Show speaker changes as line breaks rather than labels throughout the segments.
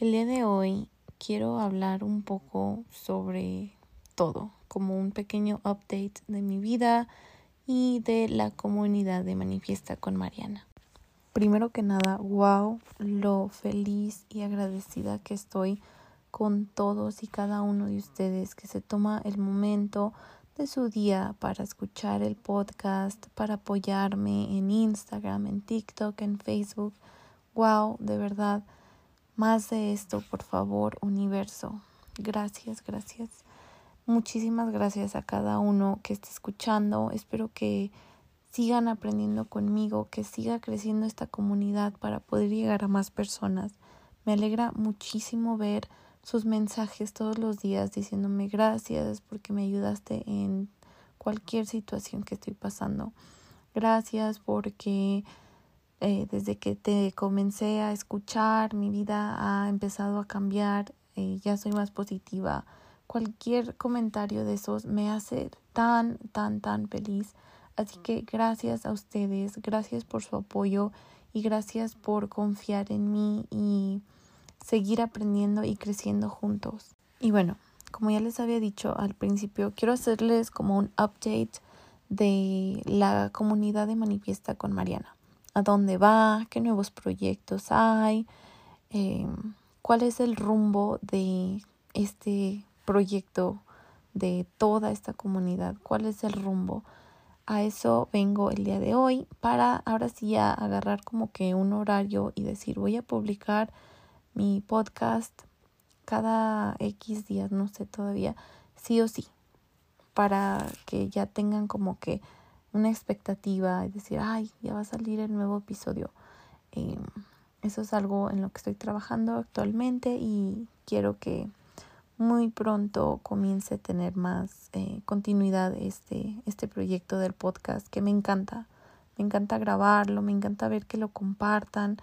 El día de hoy quiero hablar un poco sobre todo, como un pequeño update de mi vida y de la comunidad de Manifiesta con Mariana. Primero que nada, wow, lo feliz y agradecida que estoy con todos y cada uno de ustedes que se toma el momento de su día para escuchar el podcast, para apoyarme en Instagram, en TikTok, en Facebook. Wow, de verdad más de esto, por favor, universo. Gracias, gracias. Muchísimas gracias a cada uno que esté escuchando. Espero que sigan aprendiendo conmigo, que siga creciendo esta comunidad para poder llegar a más personas. Me alegra muchísimo ver sus mensajes todos los días diciéndome gracias porque me ayudaste en cualquier situación que estoy pasando. Gracias porque eh, desde que te comencé a escuchar, mi vida ha empezado a cambiar, eh, ya soy más positiva. Cualquier comentario de esos me hace tan, tan, tan feliz. Así que gracias a ustedes, gracias por su apoyo y gracias por confiar en mí y seguir aprendiendo y creciendo juntos. Y bueno, como ya les había dicho al principio, quiero hacerles como un update de la comunidad de Manifiesta con Mariana a dónde va, qué nuevos proyectos hay, eh, cuál es el rumbo de este proyecto, de toda esta comunidad, cuál es el rumbo. A eso vengo el día de hoy para ahora sí agarrar como que un horario y decir voy a publicar mi podcast cada X días, no sé todavía, sí o sí, para que ya tengan como que una expectativa y decir, ay, ya va a salir el nuevo episodio. Eh, eso es algo en lo que estoy trabajando actualmente y quiero que muy pronto comience a tener más eh, continuidad este, este proyecto del podcast que me encanta. Me encanta grabarlo, me encanta ver que lo compartan,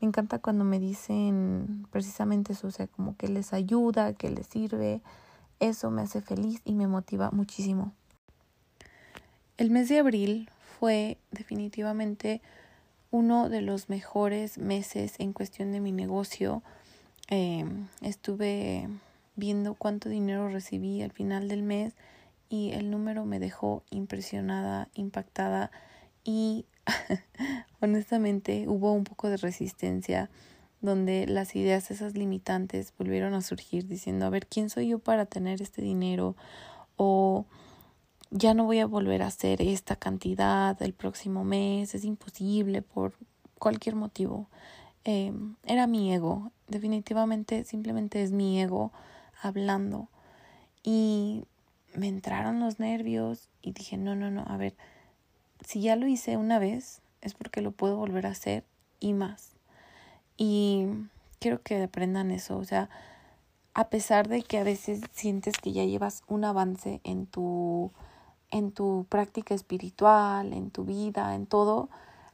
me encanta cuando me dicen precisamente eso, o sea, como que les ayuda, que les sirve. Eso me hace feliz y me motiva muchísimo. El mes de abril fue definitivamente uno de los mejores meses en cuestión de mi negocio. Em, estuve viendo cuánto dinero recibí al final del mes y el número me dejó impresionada, impactada y honestamente hubo un poco de resistencia donde las ideas esas limitantes volvieron a surgir diciendo a ver quién soy yo para tener este dinero o ya no voy a volver a hacer esta cantidad el próximo mes, es imposible por cualquier motivo. Eh, era mi ego, definitivamente simplemente es mi ego hablando. Y me entraron los nervios y dije, no, no, no, a ver, si ya lo hice una vez, es porque lo puedo volver a hacer y más. Y quiero que aprendan eso, o sea, a pesar de que a veces sientes que ya llevas un avance en tu en tu práctica espiritual, en tu vida, en todo,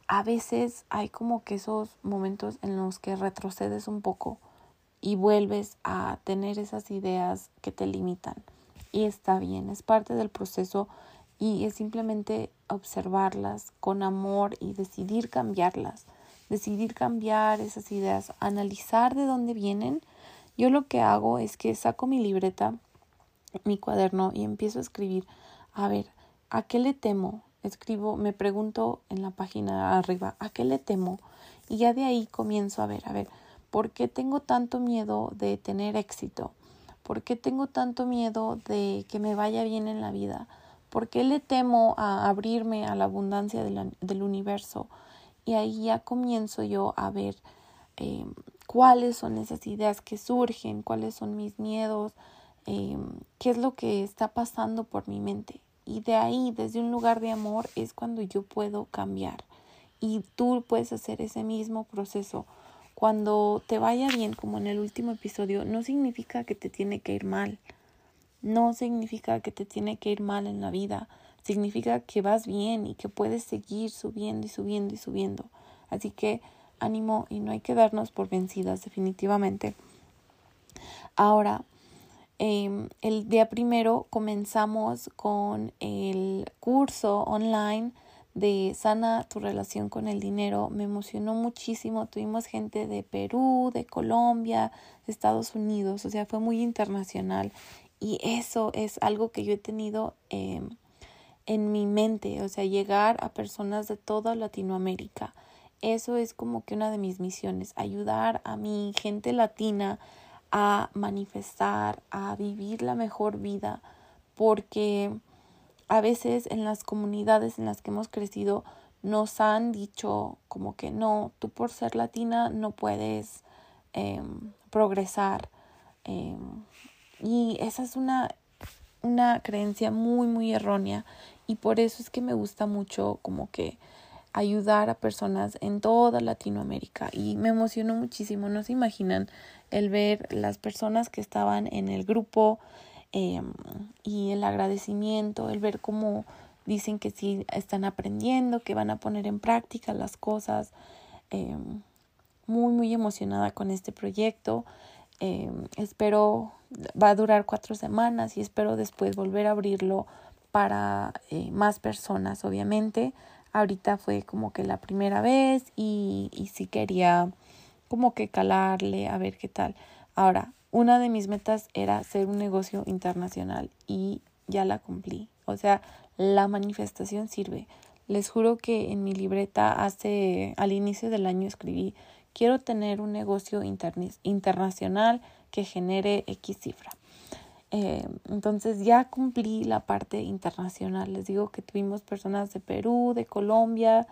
a veces hay como que esos momentos en los que retrocedes un poco y vuelves a tener esas ideas que te limitan. Y está bien, es parte del proceso y es simplemente observarlas con amor y decidir cambiarlas, decidir cambiar esas ideas, analizar de dónde vienen. Yo lo que hago es que saco mi libreta, mi cuaderno y empiezo a escribir a ver, ¿a qué le temo? Escribo, me pregunto en la página arriba, ¿a qué le temo? Y ya de ahí comienzo a ver, a ver, ¿Por qué tengo tanto miedo de tener éxito? ¿Por qué tengo tanto miedo de que me vaya bien en la vida? ¿Por qué le temo a abrirme a la abundancia del universo? Y ahí ya comienzo yo a ver eh, cuáles son esas ideas que surgen, cuáles son mis miedos, eh, qué es lo que está pasando por mi mente. Y de ahí, desde un lugar de amor, es cuando yo puedo cambiar. Y tú puedes hacer ese mismo proceso. Cuando te vaya bien, como en el último episodio, no significa que te tiene que ir mal. No significa que te tiene que ir mal en la vida. Significa que vas bien y que puedes seguir subiendo y subiendo y subiendo. Así que ánimo y no hay que darnos por vencidas definitivamente. Ahora, em, el día primero comenzamos con el curso online de Sana tu relación con el dinero. Me emocionó muchísimo. Tuvimos gente de Perú, de Colombia, de Estados Unidos. O sea, fue muy internacional. Y eso es algo que yo he tenido em, en mi mente. O sea, llegar a personas de toda Latinoamérica eso es como que una de mis misiones, ayudar a mi gente latina a manifestar, a vivir la mejor vida, porque a veces en las comunidades en las que hemos crecido nos han dicho como que no, tú por ser latina no puedes em, progresar. Em, y esa es una, una creencia muy, muy errónea y por eso es que me gusta mucho como que ayudar a personas en toda Latinoamérica y me emocionó muchísimo, no se imaginan el ver las personas que estaban en el grupo em, y el agradecimiento, el ver cómo dicen que sí están aprendiendo, que van a poner en práctica las cosas. Em, muy, muy emocionada con este proyecto. Em, espero, va a durar cuatro semanas y espero después volver a abrirlo para eh, más personas, obviamente. Ahorita fue como que la primera vez y, y sí quería como que calarle a ver qué tal. Ahora, una de mis metas era hacer un negocio internacional y ya la cumplí. O sea, la manifestación sirve. Les juro que en mi libreta hace al inicio del año escribí quiero tener un negocio internacional que genere X cifra. Eh, entonces ya cumplí la parte internacional. Les digo que tuvimos personas de Perú, de Colombia,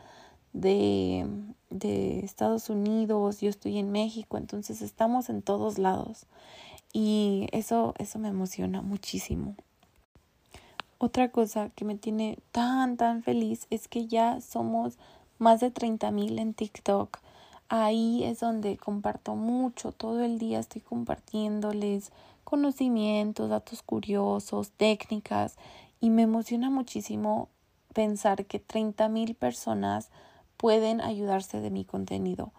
de, de Estados Unidos, yo estoy en México, entonces estamos en todos lados. Y eso, eso me emociona muchísimo. Otra cosa que me tiene tan, tan feliz es que ya somos más de 30 mil en TikTok. Ahí es donde comparto mucho, todo el día estoy compartiéndoles conocimientos, datos curiosos, técnicas y me emociona muchísimo pensar que 30 mil personas pueden ayudarse de mi contenido,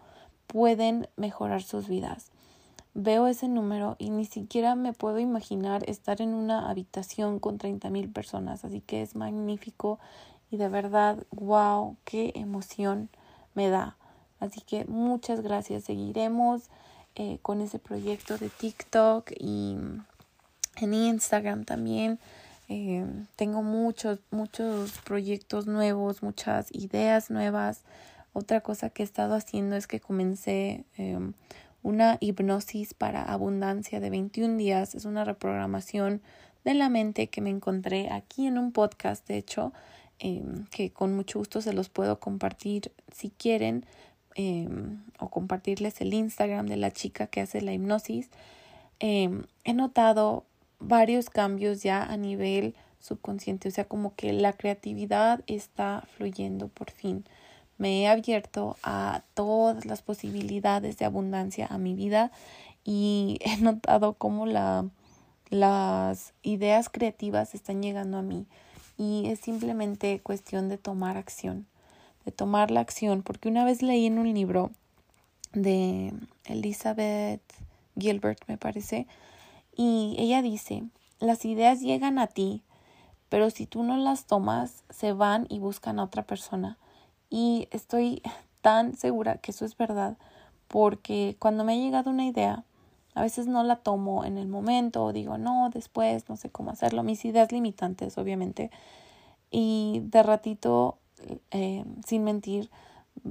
pueden mejorar sus vidas. Veo ese número y ni siquiera me puedo imaginar estar en una habitación con 30 mil personas, así que es magnífico y de verdad, wow, qué emoción me da. Así que muchas gracias, seguiremos eh, con ese proyecto de TikTok y en Instagram también. Eh, tengo muchos, muchos proyectos nuevos, muchas ideas nuevas. Otra cosa que he estado haciendo es que comencé em, una hipnosis para abundancia de 21 días. Es una reprogramación de la mente que me encontré aquí en un podcast, de hecho, em, que con mucho gusto se los puedo compartir si quieren. Em, o compartirles el Instagram de la chica que hace la hipnosis, em, he notado varios cambios ya a nivel subconsciente, o sea, como que la creatividad está fluyendo por fin. Me he abierto a todas las posibilidades de abundancia a mi vida y he notado cómo la, las ideas creativas están llegando a mí y es simplemente cuestión de tomar acción de tomar la acción, porque una vez leí en un libro de Elizabeth Gilbert, me parece, y ella dice, las ideas llegan a ti, pero si tú no las tomas, se van y buscan a otra persona. Y estoy tan segura que eso es verdad, porque cuando me ha llegado una idea, a veces no la tomo en el momento o digo, no, después, no sé cómo hacerlo, mis ideas limitantes, obviamente. Y de ratito eh, sin mentir,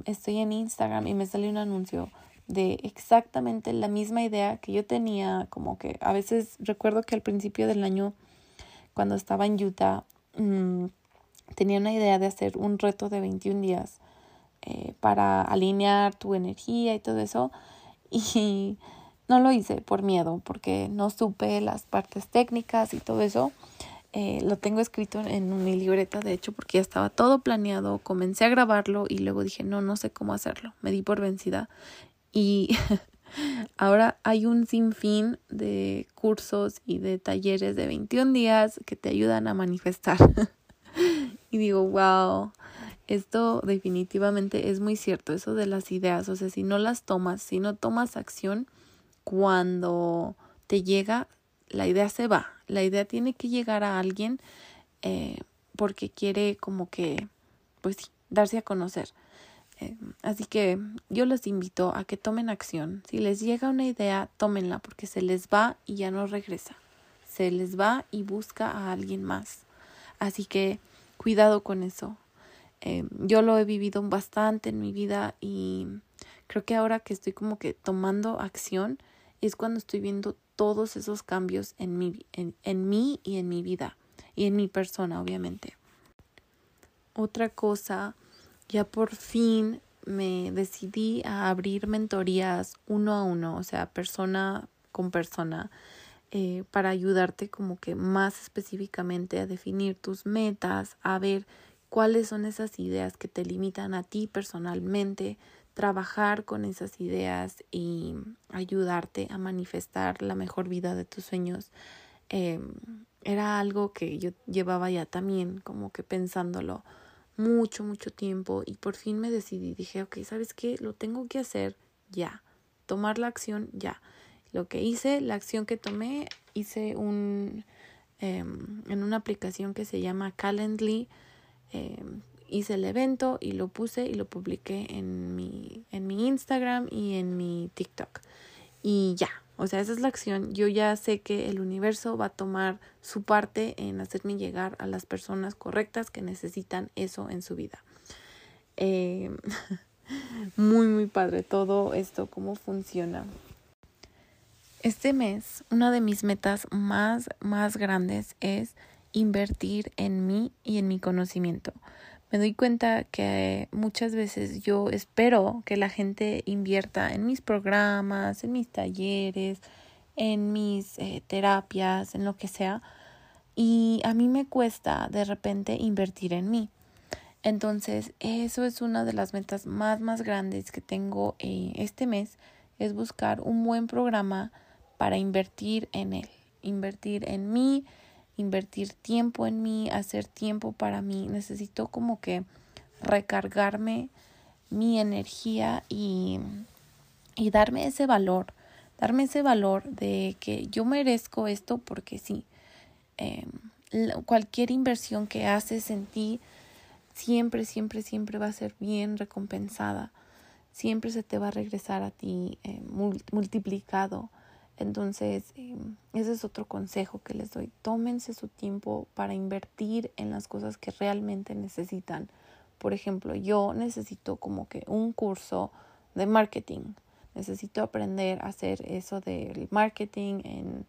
estoy en Instagram y me sale un anuncio de exactamente la misma idea que yo tenía, como que a veces recuerdo que al principio del año, cuando estaba en Utah, mm, tenía una idea de hacer un reto de 21 días eh, para alinear tu energía y todo eso. Y no lo hice por miedo, porque no supe las partes técnicas y todo eso. Eh, lo tengo escrito en mi libreta, de hecho, porque ya estaba todo planeado. Comencé a grabarlo y luego dije, no, no sé cómo hacerlo. Me di por vencida. Y ahora hay un sinfín de cursos y de talleres de 21 días que te ayudan a manifestar. y digo, wow, esto definitivamente es muy cierto, eso de las ideas. O sea, si no las tomas, si no tomas acción, cuando te llega, la idea se va. La idea tiene que llegar a alguien eh, porque quiere como que, pues sí, darse a conocer. Eh, así que yo les invito a que tomen acción. Si les llega una idea, tómenla porque se les va y ya no regresa. Se les va y busca a alguien más. Así que cuidado con eso. Eh, yo lo he vivido bastante en mi vida y creo que ahora que estoy como que tomando acción es cuando estoy viendo todos esos cambios en mí, en, en mí y en mi vida y en mi persona, obviamente. Otra cosa, ya por fin me decidí a abrir mentorías uno a uno, o sea, persona con persona, eh, para ayudarte como que más específicamente a definir tus metas, a ver cuáles son esas ideas que te limitan a ti personalmente, trabajar con esas ideas y ayudarte a manifestar la mejor vida de tus sueños. Em, era algo que yo llevaba ya también como que pensándolo mucho, mucho tiempo y por fin me decidí, dije, ok, ¿sabes qué? Lo tengo que hacer ya, tomar la acción ya. Lo que hice, la acción que tomé, hice un, em, en una aplicación que se llama Calendly, em, hice el evento y lo puse y lo publiqué en mi, en mi Instagram y en mi TikTok. Y ya, o sea, esa es la acción. Yo ya sé que el universo va a tomar su parte en hacerme llegar a las personas correctas que necesitan eso en su vida. Eh, muy, muy padre todo esto, cómo funciona. Este mes, una de mis metas más, más grandes es invertir en mí y en mi conocimiento me doy cuenta que muchas veces yo espero que la gente invierta en mis programas, en mis talleres, en mis eh, terapias, en lo que sea. Y a mí me cuesta de repente invertir en mí. Entonces, eso es una de las metas más, más grandes que tengo eh, este mes, es buscar un buen programa para invertir en él, invertir en mí, invertir tiempo en mí, hacer tiempo para mí. Necesito como que recargarme mi energía y, y darme ese valor, darme ese valor de que yo merezco esto porque sí. Em, cualquier inversión que haces en ti siempre, siempre, siempre va a ser bien recompensada. Siempre se te va a regresar a ti eh, multiplicado. Entonces, em, ese es otro consejo que les doy. Tómense su tiempo para invertir en las cosas que realmente necesitan. Por ejemplo, yo necesito como que un curso de marketing. Necesito aprender a hacer eso del marketing en,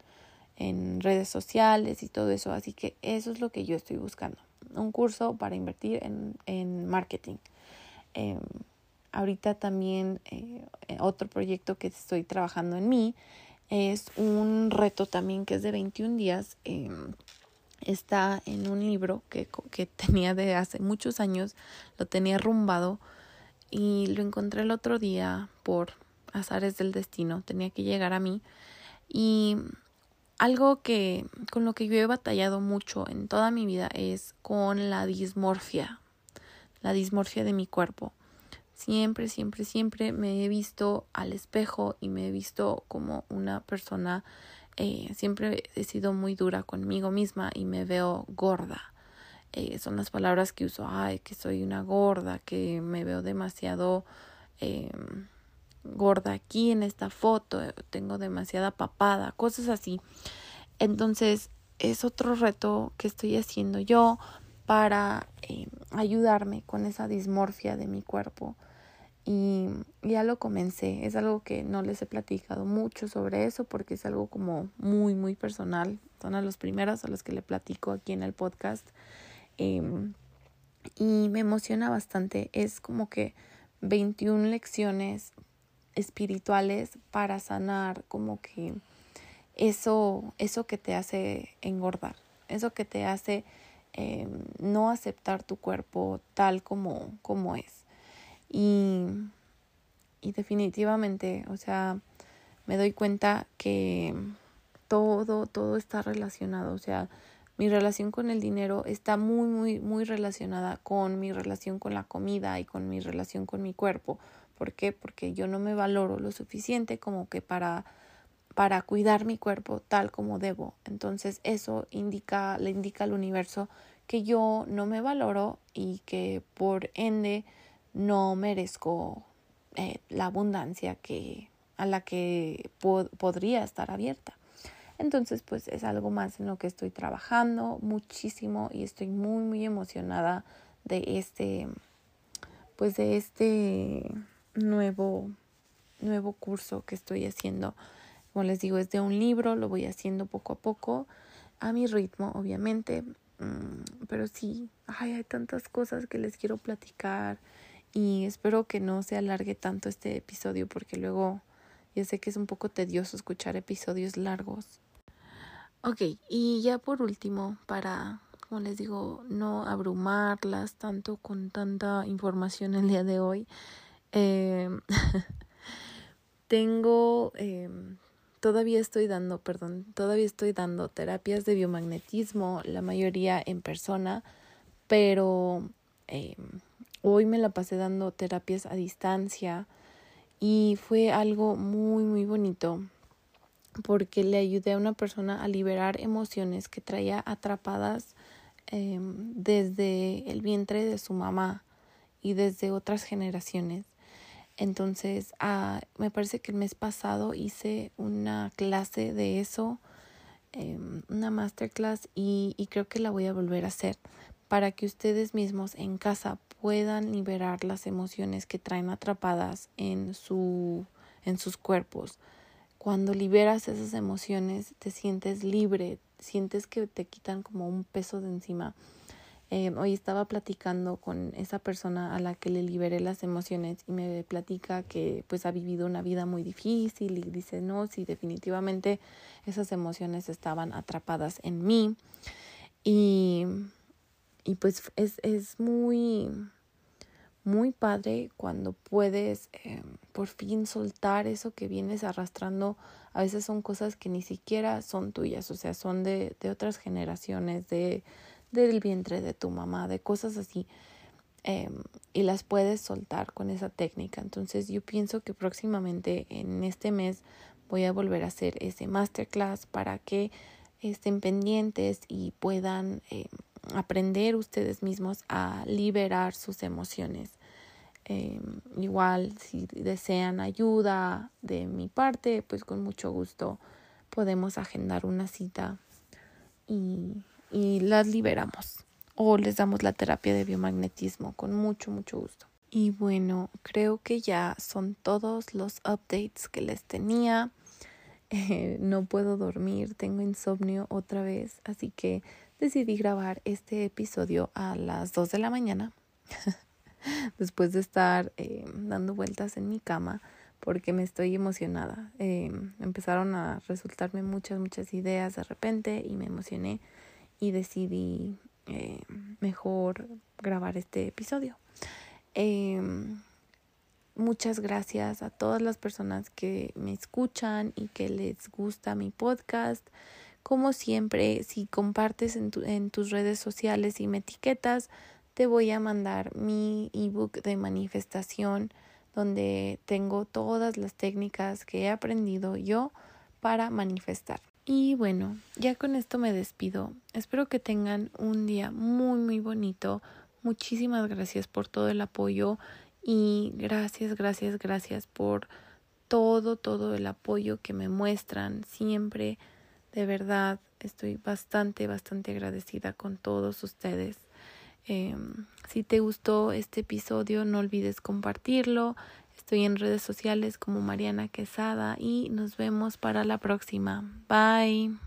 en redes sociales y todo eso. Así que eso es lo que yo estoy buscando. Un curso para invertir en, en marketing. Em, ahorita también eh, otro proyecto que estoy trabajando en mí es un reto también que es de 21 días. Em, está en un libro que, que tenía de hace muchos años, lo tenía rumbado y lo encontré el otro día por azares del destino, tenía que llegar a mí y algo que con lo que yo he batallado mucho en toda mi vida es con la dismorfia, la dismorfia de mi cuerpo. Siempre, siempre, siempre me he visto al espejo y me he visto como una persona, eh, siempre he sido muy dura conmigo misma y me veo gorda. Eh, son las palabras que uso, ay, que soy una gorda, que me veo demasiado eh, gorda aquí en esta foto, tengo demasiada papada, cosas así. Entonces, es otro reto que estoy haciendo yo para ayudarme con esa dismorfia de mi cuerpo y ya lo comencé. Es algo que no les he platicado mucho sobre eso porque es algo como muy, muy personal. Son a los primeros a los que le platico aquí en el podcast. Em, y me emociona bastante. Es como que 21 lecciones espirituales para sanar como que eso, eso que te hace engordar, eso que te hace em, no aceptar tu cuerpo tal como, como es. Y, y definitivamente, o sea, me doy cuenta que todo, todo está relacionado. O sea, mi relación con el dinero está muy, muy, muy relacionada con mi relación con la comida y con mi relación con mi cuerpo. ¿Por qué? Porque yo no me valoro lo suficiente como que para para cuidar mi cuerpo tal como debo. Entonces eso indica, le indica al universo que yo no me valoro y que por ende no merezco eh, la abundancia que a la que podría estar abierta. Entonces, pues es algo más en lo que estoy trabajando muchísimo y estoy muy muy emocionada de este pues de este nuevo nuevo curso que estoy haciendo. Como les digo, es de un libro, lo voy haciendo poco a poco, a mi ritmo, obviamente. Mm, pero sí, ay, hay tantas cosas que les quiero platicar y espero que no se alargue tanto este episodio porque luego ya sé que es un poco tedioso escuchar episodios largos. Ok, y ya por último, para, como les digo, no abrumarlas tanto con tanta información el día de hoy, eh, tengo, eh, todavía estoy dando, perdón, todavía estoy dando terapias de biomagnetismo, la mayoría en persona, pero eh, Hoy me la pasé dando terapias a distancia y fue algo muy, muy bonito porque le ayudé a una persona a liberar emociones que traía atrapadas em, desde el vientre de su mamá y desde otras generaciones. Entonces, ah, me parece que el mes pasado hice una clase de eso, em, una masterclass, y, y creo que la voy a volver a hacer para que ustedes mismos en casa puedan liberar las emociones que traen atrapadas en, su, en sus cuerpos. Cuando liberas esas emociones te sientes libre, sientes que te quitan como un peso de encima. Eh, hoy estaba platicando con esa persona a la que le liberé las emociones y me platica que pues ha vivido una vida muy difícil y dice no, sí, definitivamente esas emociones estaban atrapadas en mí y y pues es, es muy, muy padre cuando puedes eh, por fin soltar eso que vienes arrastrando. A veces son cosas que ni siquiera son tuyas, o sea, son de, de otras generaciones, de, del vientre de tu mamá, de cosas así. Eh, y las puedes soltar con esa técnica. Entonces yo pienso que próximamente en este mes voy a volver a hacer ese masterclass para que estén pendientes y puedan eh, aprender ustedes mismos a liberar sus emociones. Em, igual si desean ayuda de mi parte, pues con mucho gusto podemos agendar una cita y, y las liberamos o les damos la terapia de biomagnetismo con mucho, mucho gusto. Y bueno, creo que ya son todos los updates que les tenía. no puedo dormir, tengo insomnio otra vez, así que decidí grabar este episodio a las 2 de la mañana, después de estar eh, dando vueltas en mi cama, porque me estoy emocionada. Eh, empezaron a resultarme muchas, muchas ideas de repente y me emocioné y decidí eh, mejor grabar este episodio. Muchas gracias a todas las personas que me escuchan y que les gusta mi podcast. Como siempre, si compartes en, en tus redes sociales y me etiquetas, te voy a mandar mi ebook de manifestación donde tengo todas las técnicas que he aprendido yo para manifestar. Y bueno, ya con esto me despido. Espero que tengan un día muy muy bonito. Muchísimas gracias por todo el apoyo y gracias, gracias, gracias por todo, todo el apoyo que me muestran siempre de verdad, estoy bastante, bastante agradecida con todos ustedes. Em, si te gustó este episodio, no olvides compartirlo. Estoy en redes sociales como Mariana Quesada y nos vemos para la próxima. Bye.